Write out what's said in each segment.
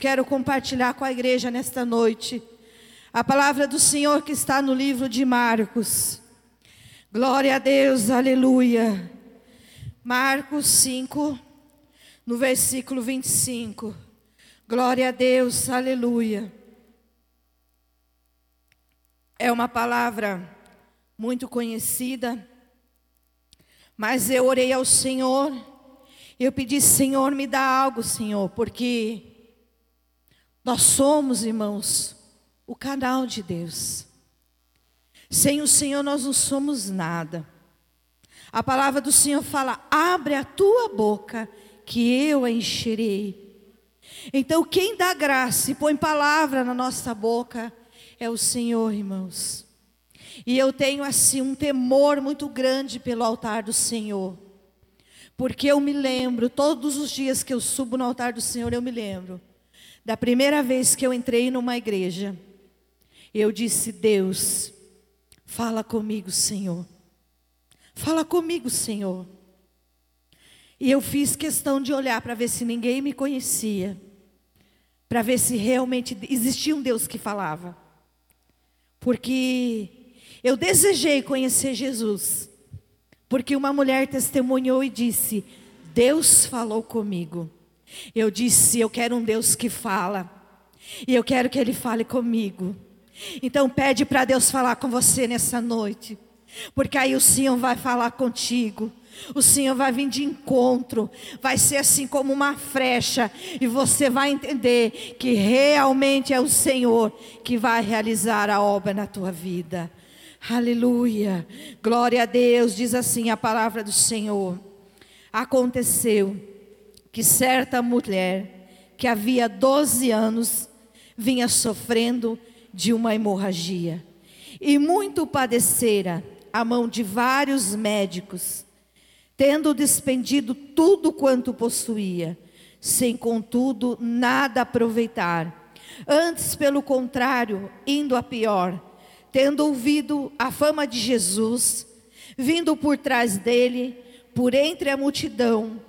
Quero compartilhar com a igreja nesta noite a palavra do Senhor que está no livro de Marcos. Glória a Deus, aleluia. Marcos 5, no versículo 25. Glória a Deus, aleluia. É uma palavra muito conhecida, mas eu orei ao Senhor, eu pedi, Senhor, me dá algo, Senhor, porque nós somos, irmãos, o canal de Deus. Sem o Senhor nós não somos nada. A palavra do Senhor fala: abre a tua boca, que eu a encherei. Então, quem dá graça e põe palavra na nossa boca é o Senhor, irmãos. E eu tenho assim um temor muito grande pelo altar do Senhor. Porque eu me lembro, todos os dias que eu subo no altar do Senhor, eu me lembro da primeira vez que eu entrei numa igreja, eu disse: Deus, fala comigo, Senhor. Fala comigo, Senhor. E eu fiz questão de olhar para ver se ninguém me conhecia, para ver se realmente existia um Deus que falava. Porque eu desejei conhecer Jesus, porque uma mulher testemunhou e disse: Deus falou comigo. Eu disse: Eu quero um Deus que fala. E eu quero que Ele fale comigo. Então pede para Deus falar com você nessa noite. Porque aí o Senhor vai falar contigo. O Senhor vai vir de encontro, vai ser assim como uma frecha, e você vai entender que realmente é o Senhor que vai realizar a obra na tua vida. Aleluia, glória a Deus, diz assim a palavra do Senhor. Aconteceu que certa mulher, que havia 12 anos, vinha sofrendo de uma hemorragia. E muito padecera a mão de vários médicos, tendo despendido tudo quanto possuía, sem contudo nada aproveitar. Antes, pelo contrário, indo a pior, tendo ouvido a fama de Jesus, vindo por trás dele, por entre a multidão,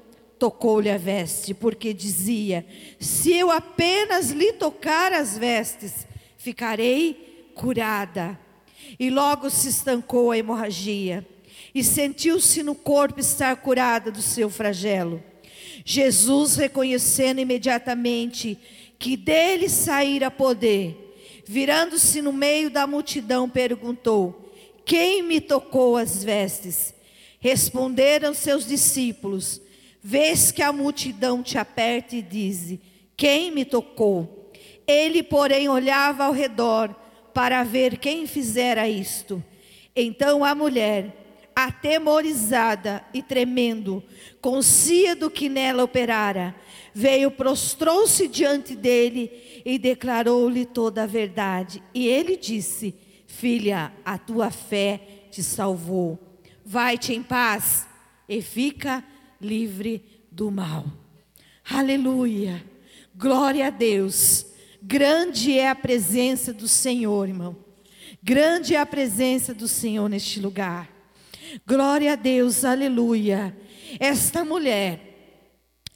tocou-lhe a veste, porque dizia: Se eu apenas lhe tocar as vestes, ficarei curada. E logo se estancou a hemorragia, e sentiu-se no corpo estar curada do seu flagelo. Jesus, reconhecendo imediatamente que dele saíra poder, virando-se no meio da multidão, perguntou: Quem me tocou as vestes? Responderam seus discípulos: Vês que a multidão te aperta e diz: Quem me tocou? Ele, porém, olhava ao redor para ver quem fizera isto. Então a mulher, atemorizada e tremendo, concia do que nela operara, veio, prostrou-se diante dele e declarou-lhe toda a verdade. E ele disse: Filha, a tua fé te salvou. Vai-te em paz e fica livre do mal. Aleluia. Glória a Deus. Grande é a presença do Senhor, irmão. Grande é a presença do Senhor neste lugar. Glória a Deus, aleluia. Esta mulher,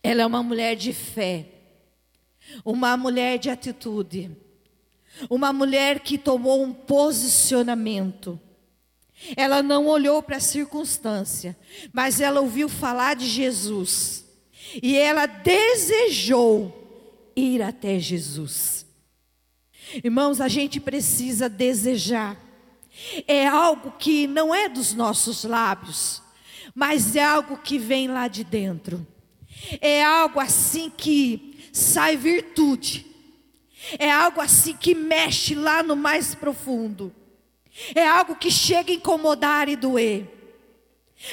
ela é uma mulher de fé, uma mulher de atitude, uma mulher que tomou um posicionamento. Ela não olhou para a circunstância, mas ela ouviu falar de Jesus. E ela desejou ir até Jesus. Irmãos, a gente precisa desejar. É algo que não é dos nossos lábios, mas é algo que vem lá de dentro. É algo assim que sai virtude. É algo assim que mexe lá no mais profundo. É algo que chega a incomodar e doer.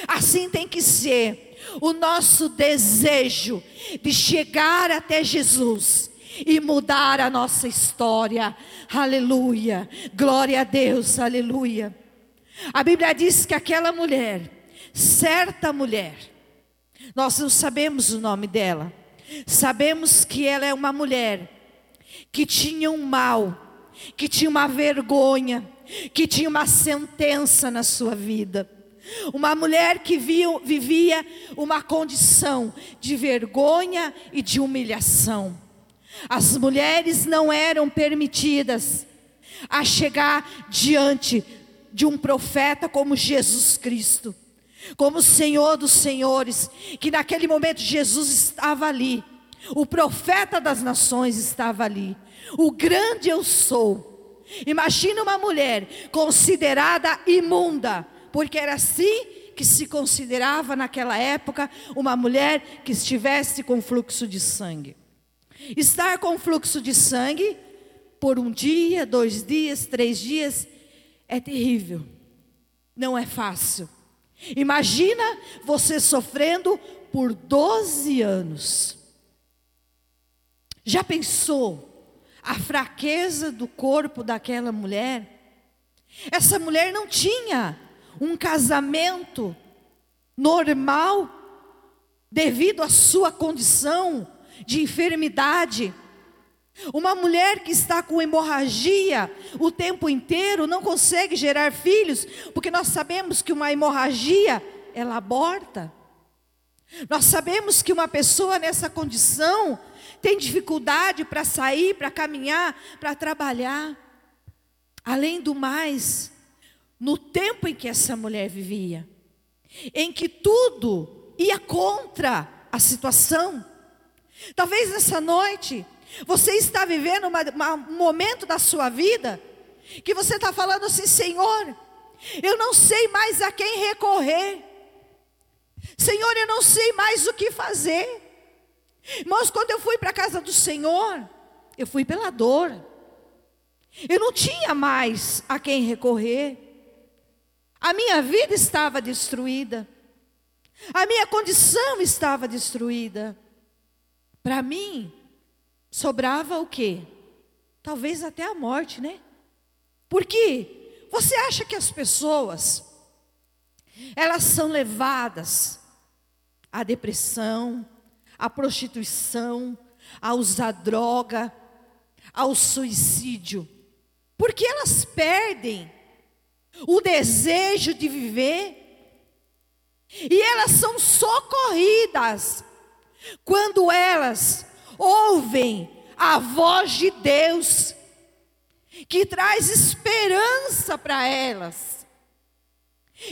Assim tem que ser o nosso desejo de chegar até Jesus e mudar a nossa história. Aleluia. Glória a Deus. Aleluia. A Bíblia diz que aquela mulher, certa mulher, nós não sabemos o nome dela. Sabemos que ela é uma mulher que tinha um mal, que tinha uma vergonha, que tinha uma sentença na sua vida. Uma mulher que vivia uma condição de vergonha e de humilhação. As mulheres não eram permitidas a chegar diante de um profeta como Jesus Cristo, como Senhor dos Senhores, que naquele momento Jesus estava ali, o profeta das nações estava ali, o grande eu sou. Imagina uma mulher considerada imunda, porque era assim que se considerava naquela época uma mulher que estivesse com fluxo de sangue. Estar com fluxo de sangue por um dia, dois dias, três dias é terrível, não é fácil. Imagina você sofrendo por 12 anos. Já pensou a fraqueza do corpo daquela mulher? Essa mulher não tinha um casamento normal devido à sua condição de enfermidade. Uma mulher que está com hemorragia o tempo inteiro não consegue gerar filhos, porque nós sabemos que uma hemorragia ela aborta. Nós sabemos que uma pessoa nessa condição tem dificuldade para sair, para caminhar, para trabalhar. Além do mais, no tempo em que essa mulher vivia, em que tudo ia contra a situação, Talvez nessa noite você está vivendo uma, uma, um momento da sua vida que você está falando assim, Senhor, eu não sei mais a quem recorrer. Senhor, eu não sei mais o que fazer. Irmãos, quando eu fui para a casa do Senhor, eu fui pela dor. Eu não tinha mais a quem recorrer. A minha vida estava destruída. A minha condição estava destruída. Para mim, sobrava o quê? Talvez até a morte, né? Porque você acha que as pessoas elas são levadas à depressão, à prostituição, a usar droga, ao suicídio, porque elas perdem o desejo de viver e elas são socorridas quando elas ouvem a voz de Deus, que traz esperança para elas.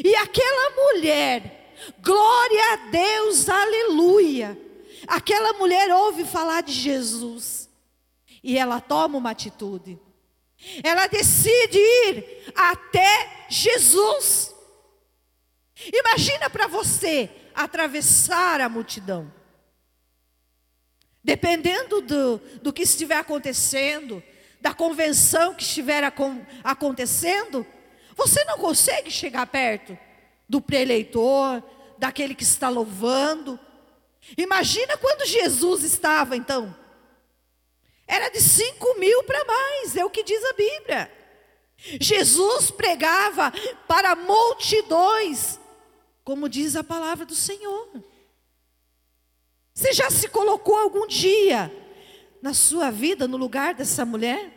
E aquela mulher, glória a Deus, aleluia. Aquela mulher ouve falar de Jesus e ela toma uma atitude. Ela decide ir até Jesus. Imagina para você atravessar a multidão. Dependendo do, do que estiver acontecendo, da convenção que estiver acontecendo, você não consegue chegar perto do preleitor, daquele que está louvando. Imagina quando Jesus estava, então. Era de cinco mil para mais, é o que diz a Bíblia. Jesus pregava para multidões, como diz a palavra do Senhor. Você já se colocou algum dia na sua vida no lugar dessa mulher?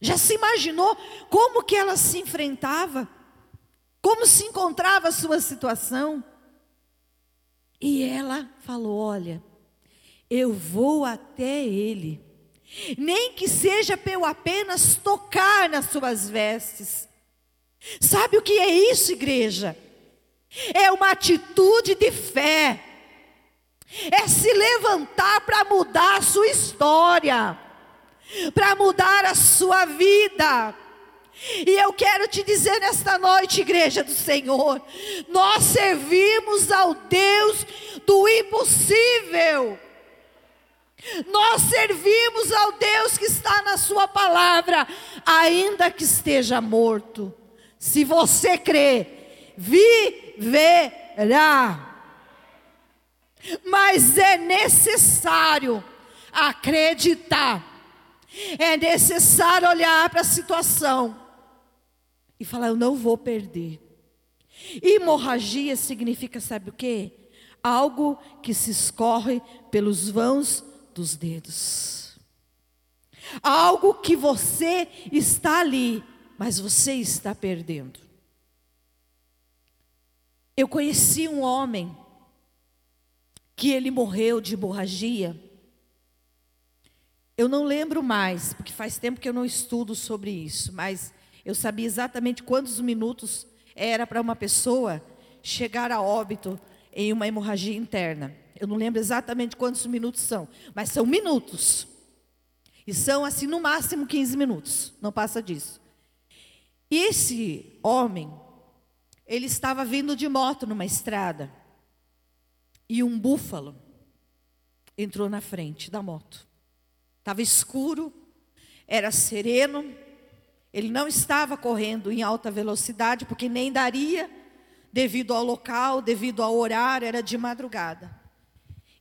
Já se imaginou como que ela se enfrentava? Como se encontrava a sua situação? E ela falou: Olha, eu vou até ele, nem que seja para eu apenas tocar nas suas vestes. Sabe o que é isso, igreja? É uma atitude de fé é se levantar para mudar a sua história, para mudar a sua vida. E eu quero te dizer nesta noite, igreja do Senhor, nós servimos ao Deus do impossível. Nós servimos ao Deus que está na Sua palavra, ainda que esteja morto. Se você crê, viverá. Mas é necessário acreditar. É necessário olhar para a situação e falar: eu não vou perder. Hemorragia significa, sabe o que? Algo que se escorre pelos vãos dos dedos. Algo que você está ali, mas você está perdendo. Eu conheci um homem que ele morreu de hemorragia. Eu não lembro mais, porque faz tempo que eu não estudo sobre isso, mas eu sabia exatamente quantos minutos era para uma pessoa chegar a óbito em uma hemorragia interna. Eu não lembro exatamente quantos minutos são, mas são minutos. E são assim no máximo 15 minutos, não passa disso. E esse homem, ele estava vindo de moto numa estrada. E um búfalo entrou na frente da moto. Estava escuro, era sereno, ele não estava correndo em alta velocidade, porque nem daria, devido ao local, devido ao horário, era de madrugada.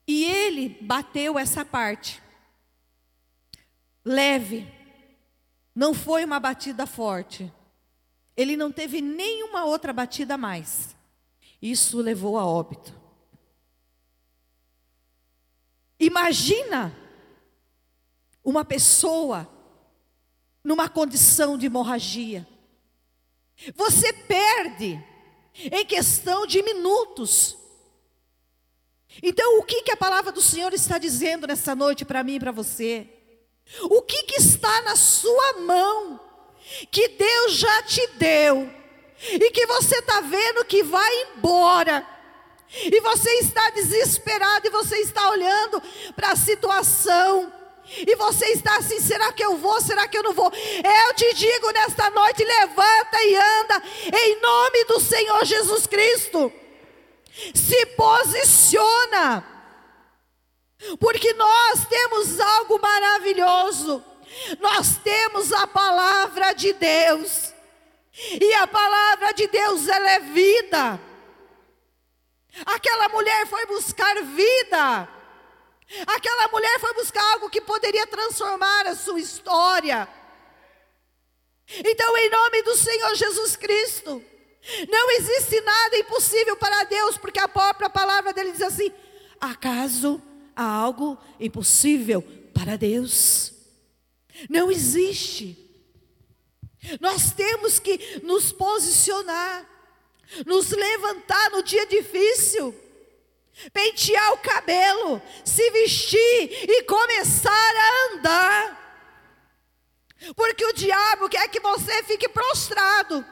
E ele bateu essa parte, leve, não foi uma batida forte. Ele não teve nenhuma outra batida mais. Isso levou a óbito. Imagina uma pessoa numa condição de hemorragia. Você perde em questão de minutos. Então, o que, que a palavra do Senhor está dizendo nessa noite para mim e para você? O que, que está na sua mão, que Deus já te deu, e que você está vendo que vai embora, e você está desesperado, e você está olhando para a situação, e você está assim: será que eu vou? Será que eu não vou? Eu te digo nesta noite: levanta e anda, em nome do Senhor Jesus Cristo. Se posiciona, porque nós temos algo maravilhoso. Nós temos a palavra de Deus, e a palavra de Deus ela é vida. Aquela mulher foi buscar vida. Aquela mulher foi buscar algo que poderia transformar a sua história. Então, em nome do Senhor Jesus Cristo, não existe nada impossível para Deus, porque a própria palavra dele diz assim: acaso há algo impossível para Deus? Não existe. Nós temos que nos posicionar, nos levantar no dia difícil pentear o cabelo, se vestir e começar a andar. Porque o diabo quer que você fique prostrado.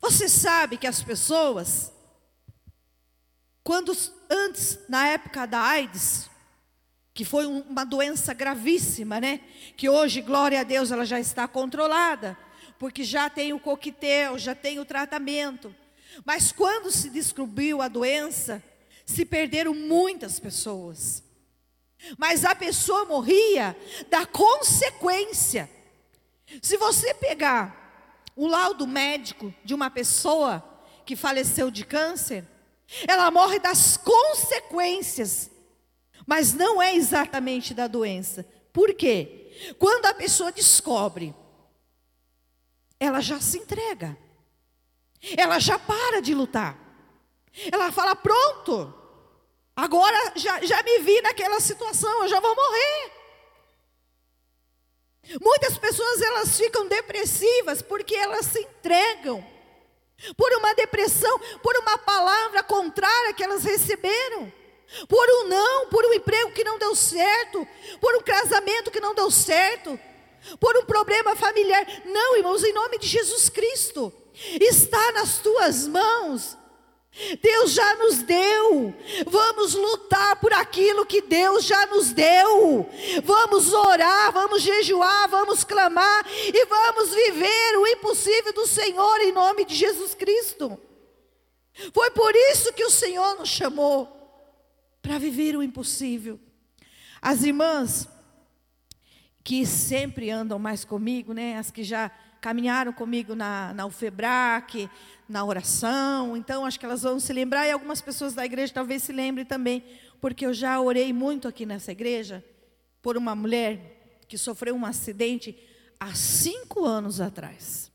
Você sabe que as pessoas, quando antes, na época da AIDS, que foi uma doença gravíssima, né? Que hoje, glória a Deus, ela já está controlada, porque já tem o coquetel, já tem o tratamento. Mas quando se descobriu a doença, se perderam muitas pessoas. Mas a pessoa morria da consequência. Se você pegar o laudo médico de uma pessoa que faleceu de câncer, ela morre das consequências, mas não é exatamente da doença. Por quê? Quando a pessoa descobre, ela já se entrega. Ela já para de lutar. Ela fala: pronto, agora já, já me vi naquela situação, eu já vou morrer. Muitas pessoas elas ficam depressivas porque elas se entregam por uma depressão, por uma palavra contrária que elas receberam, por um não, por um emprego que não deu certo, por um casamento que não deu certo, por um problema familiar. Não, irmãos, em nome de Jesus Cristo está nas tuas mãos. Deus já nos deu. Vamos lutar por aquilo que Deus já nos deu. Vamos orar, vamos jejuar, vamos clamar e vamos viver o impossível do Senhor em nome de Jesus Cristo. Foi por isso que o Senhor nos chamou para viver o impossível. As irmãs que sempre andam mais comigo, né? As que já caminharam comigo na, na UFEBRAC, na oração, então acho que elas vão se lembrar, e algumas pessoas da igreja talvez se lembrem também, porque eu já orei muito aqui nessa igreja por uma mulher que sofreu um acidente há cinco anos atrás.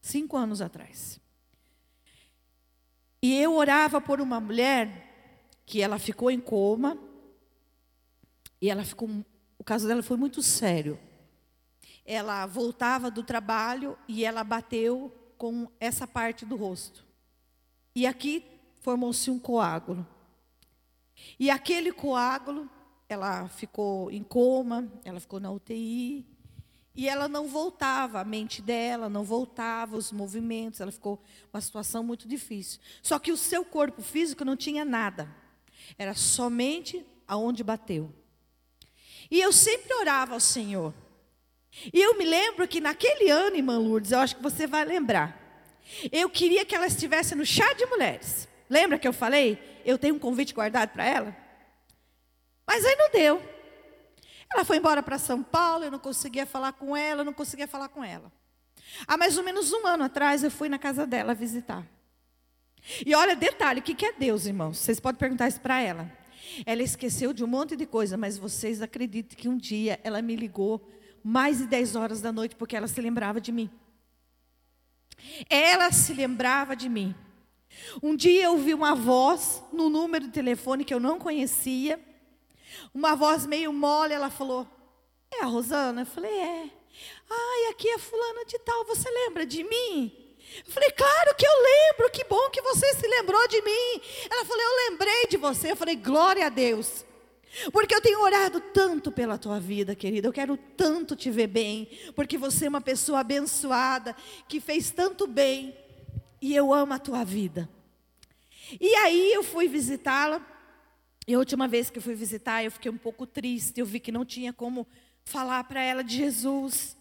Cinco anos atrás. E eu orava por uma mulher que ela ficou em coma, e ela ficou, o caso dela foi muito sério ela voltava do trabalho e ela bateu com essa parte do rosto. E aqui formou-se um coágulo. E aquele coágulo ela ficou em coma, ela ficou na UTI. E ela não voltava, a mente dela não voltava, os movimentos, ela ficou uma situação muito difícil. Só que o seu corpo físico não tinha nada. Era somente aonde bateu. E eu sempre orava ao Senhor. E eu me lembro que naquele ano, irmã Lourdes, eu acho que você vai lembrar. Eu queria que ela estivesse no chá de mulheres. Lembra que eu falei? Eu tenho um convite guardado para ela? Mas aí não deu. Ela foi embora para São Paulo, eu não conseguia falar com ela, eu não conseguia falar com ela. Há mais ou menos um ano atrás, eu fui na casa dela visitar. E olha, detalhe, o que é Deus, irmãos? Vocês podem perguntar isso para ela. Ela esqueceu de um monte de coisa, mas vocês acreditam que um dia ela me ligou mais de 10 horas da noite porque ela se lembrava de mim. Ela se lembrava de mim. Um dia eu ouvi uma voz no número de telefone que eu não conhecia. Uma voz meio mole, ela falou: É a Rosana? Eu falei: É. Ai, aqui é fulana de tal, você lembra de mim? Eu falei, claro que eu lembro, que bom que você se lembrou de mim. Ela falou, eu lembrei de você. Eu falei, glória a Deus. Porque eu tenho orado tanto pela tua vida, querida. Eu quero tanto te ver bem. Porque você é uma pessoa abençoada, que fez tanto bem. E eu amo a tua vida. E aí eu fui visitá-la. E a última vez que eu fui visitar, eu fiquei um pouco triste. Eu vi que não tinha como falar para ela de Jesus.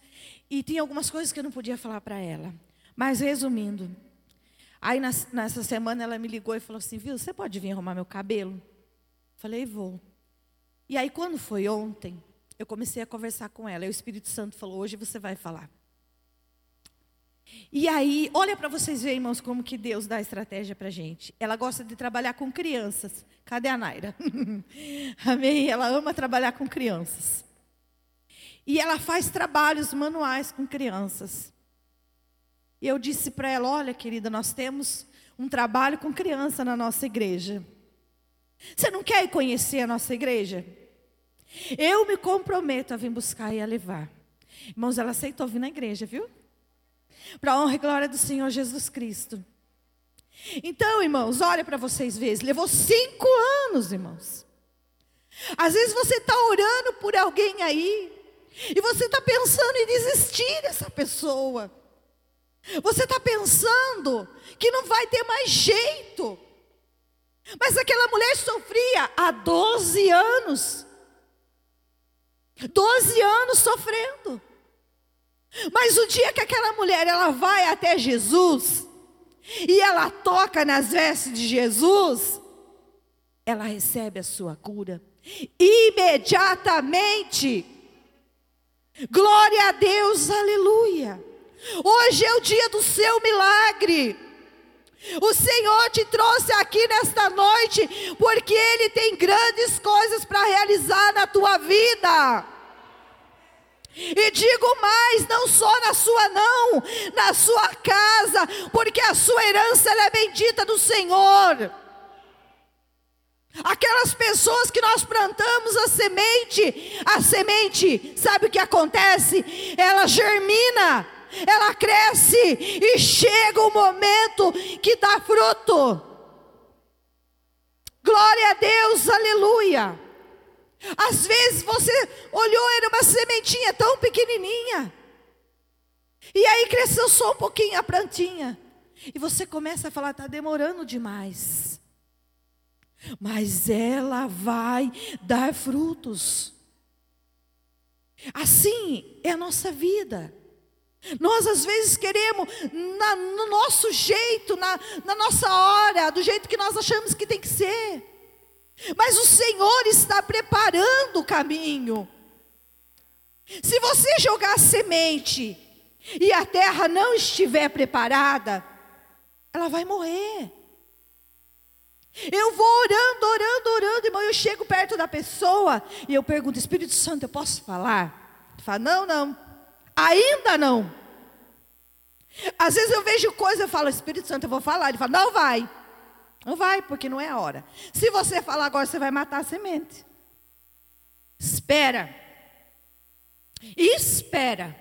E tinha algumas coisas que eu não podia falar para ela. Mas resumindo, aí nessa semana ela me ligou e falou assim: Viu, você pode vir arrumar meu cabelo? Falei, vou. E aí quando foi ontem, eu comecei a conversar com ela. E o Espírito Santo falou: Hoje você vai falar. E aí, olha para vocês verem, irmãos, como que Deus dá estratégia para gente. Ela gosta de trabalhar com crianças. Cadê a Naira? Amém? Ela ama trabalhar com crianças. E ela faz trabalhos manuais com crianças. E eu disse para ela: Olha, querida, nós temos um trabalho com criança na nossa igreja. Você não quer conhecer a nossa igreja? Eu me comprometo a vir buscar e a levar. Irmãos, ela aceitou vir na igreja, viu? Para a honra e glória do Senhor Jesus Cristo. Então, irmãos, olha para vocês verem. Levou cinco anos, irmãos. Às vezes você está orando por alguém aí. E você está pensando em desistir dessa pessoa. Você está pensando que não vai ter mais jeito. Mas aquela mulher sofria há 12 anos. 12 anos sofrendo. Mas o dia que aquela mulher ela vai até Jesus e ela toca nas vestes de Jesus, ela recebe a sua cura imediatamente. Glória a Deus, aleluia. Hoje é o dia do seu milagre. O Senhor te trouxe aqui nesta noite porque Ele tem grandes coisas para realizar na tua vida. E digo mais, não só na sua não, na sua casa, porque a sua herança é bendita do Senhor. Aquelas pessoas que nós plantamos a semente, a semente, sabe o que acontece? Ela germina ela cresce e chega o momento que dá fruto. Glória a Deus, aleluia. Às vezes você olhou, era uma sementinha tão pequenininha. E aí cresceu só um pouquinho a plantinha. E você começa a falar, está demorando demais. Mas ela vai dar frutos. Assim é a nossa vida. Nós às vezes queremos, na, no nosso jeito, na, na nossa hora, do jeito que nós achamos que tem que ser. Mas o Senhor está preparando o caminho. Se você jogar semente e a terra não estiver preparada, ela vai morrer. Eu vou orando, orando, orando, irmão. Eu chego perto da pessoa e eu pergunto: Espírito Santo, eu posso falar? Ele fala: Não, não. Ainda não. Às vezes eu vejo coisa e falo, Espírito Santo, eu vou falar. Ele fala, não vai. Não vai, porque não é a hora. Se você falar agora, você vai matar a semente. Espera. Espera.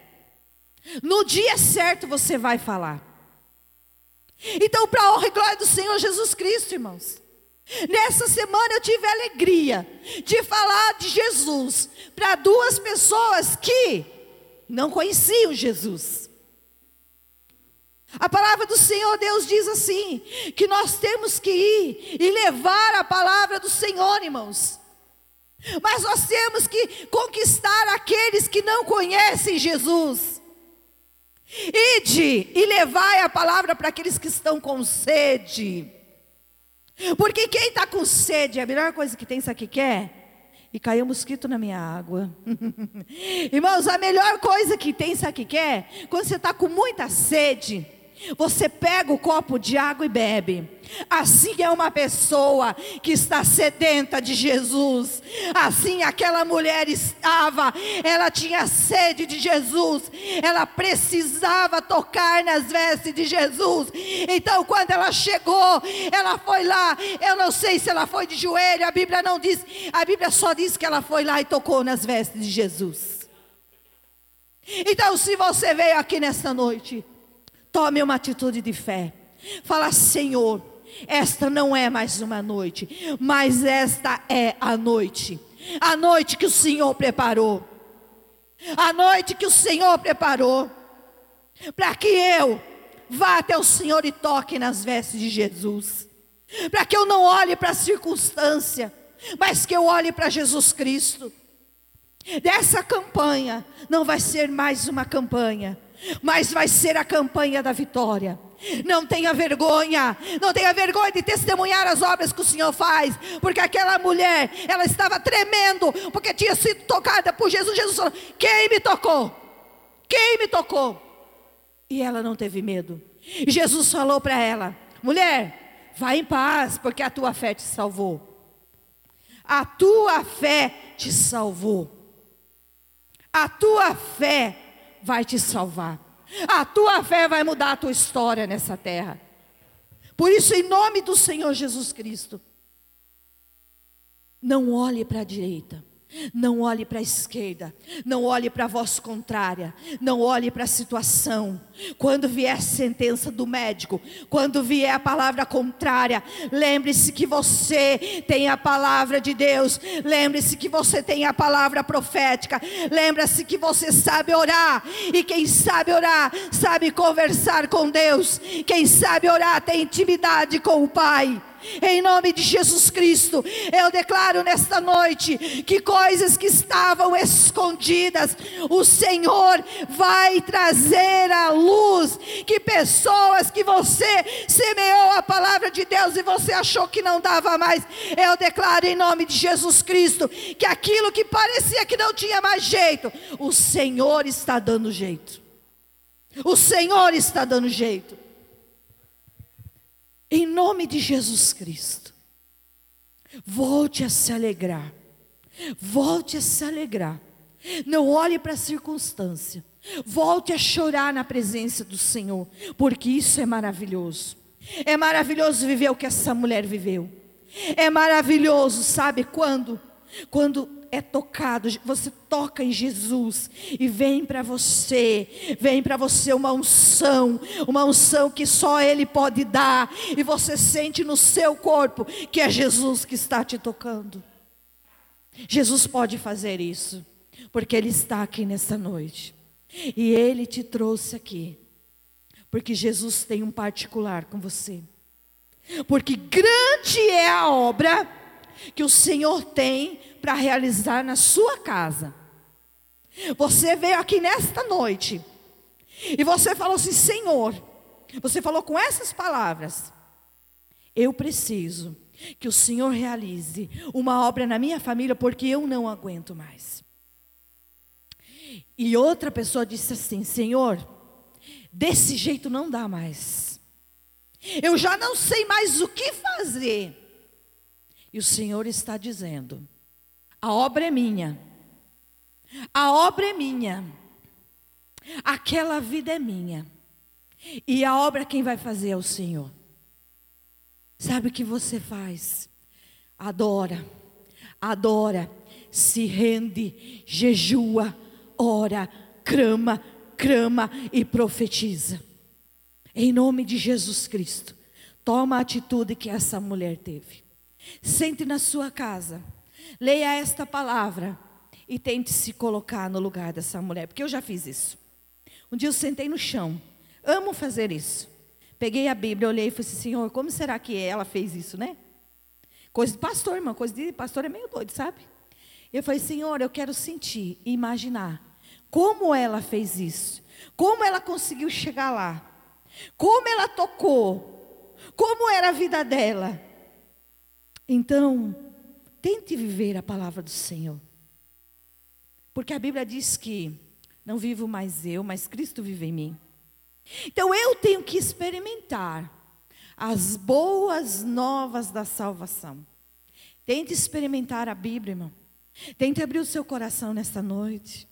No dia certo você vai falar. Então, para a honra e glória do Senhor Jesus Cristo, irmãos. Nessa semana eu tive a alegria de falar de Jesus para duas pessoas que não conheciam Jesus. A palavra do Senhor Deus diz assim: que nós temos que ir e levar a palavra do Senhor, irmãos. Mas nós temos que conquistar aqueles que não conhecem Jesus. Ide e levai a palavra para aqueles que estão com sede. Porque quem está com sede, a melhor coisa que tem, sabe o que quer? E caiu um mosquito na minha água. Irmãos, a melhor coisa que tem, sabe o que quer? Quando você está com muita sede, você pega o copo de água e bebe. Assim é uma pessoa que está sedenta de Jesus. Assim aquela mulher estava, ela tinha sede de Jesus, ela precisava tocar nas vestes de Jesus. Então, quando ela chegou, ela foi lá. Eu não sei se ela foi de joelho, a Bíblia não diz, a Bíblia só diz que ela foi lá e tocou nas vestes de Jesus. Então, se você veio aqui nesta noite, Tome uma atitude de fé. Fala, Senhor, esta não é mais uma noite, mas esta é a noite. A noite que o Senhor preparou. A noite que o Senhor preparou. Para que eu vá até o Senhor e toque nas vestes de Jesus. Para que eu não olhe para a circunstância, mas que eu olhe para Jesus Cristo. Dessa campanha não vai ser mais uma campanha, mas vai ser a campanha da vitória. Não tenha vergonha, não tenha vergonha de testemunhar as obras que o Senhor faz, porque aquela mulher, ela estava tremendo, porque tinha sido tocada por Jesus. Jesus falou: Quem me tocou? Quem me tocou? E ela não teve medo. Jesus falou para ela: Mulher, vá em paz, porque a tua fé te salvou. A tua fé te salvou. A tua fé vai te salvar. A tua fé vai mudar a tua história nessa terra. Por isso, em nome do Senhor Jesus Cristo, não olhe para a direita, não olhe para a esquerda, não olhe para a voz contrária, não olhe para a situação. Quando vier a sentença do médico, quando vier a palavra contrária, lembre-se que você tem a palavra de Deus, lembre-se que você tem a palavra profética, lembre-se que você sabe orar, e quem sabe orar, sabe conversar com Deus, quem sabe orar tem intimidade com o Pai. Em nome de Jesus Cristo, eu declaro nesta noite que coisas que estavam escondidas, o Senhor vai trazer à luz. Que pessoas que você semeou a palavra de Deus e você achou que não dava mais, eu declaro em nome de Jesus Cristo que aquilo que parecia que não tinha mais jeito, o Senhor está dando jeito. O Senhor está dando jeito. Em nome de Jesus Cristo. Volte a se alegrar. Volte a se alegrar. Não olhe para a circunstância. Volte a chorar na presença do Senhor, porque isso é maravilhoso. É maravilhoso viver o que essa mulher viveu. É maravilhoso, sabe quando? Quando é tocado, você toca em Jesus e vem para você, vem para você uma unção, uma unção que só Ele pode dar, e você sente no seu corpo que é Jesus que está te tocando. Jesus pode fazer isso, porque Ele está aqui nessa noite, e Ele te trouxe aqui, porque Jesus tem um particular com você, porque grande é a obra que o Senhor tem para realizar na sua casa. Você veio aqui nesta noite e você falou assim: Senhor, você falou com essas palavras: Eu preciso que o Senhor realize uma obra na minha família porque eu não aguento mais. E outra pessoa disse assim: Senhor, desse jeito não dá mais. Eu já não sei mais o que fazer. E o Senhor está dizendo: a obra é minha. A obra é minha. Aquela vida é minha. E a obra quem vai fazer é o Senhor. Sabe o que você faz? Adora, adora, se rende, jejua, ora, crama, crama e profetiza. Em nome de Jesus Cristo, toma a atitude que essa mulher teve. Sente na sua casa, leia esta palavra e tente se colocar no lugar dessa mulher, porque eu já fiz isso. Um dia eu sentei no chão, amo fazer isso. Peguei a Bíblia, olhei e falei assim, Senhor, como será que ela fez isso, né? Coisa de pastor, irmão, coisa de pastor é meio doido, sabe? Eu falei, Senhor, eu quero sentir e imaginar como ela fez isso, como ela conseguiu chegar lá, como ela tocou, como era a vida dela. Então, tente viver a palavra do Senhor. Porque a Bíblia diz que não vivo mais eu, mas Cristo vive em mim. Então eu tenho que experimentar as boas novas da salvação. Tente experimentar a Bíblia, irmão. Tente abrir o seu coração nesta noite.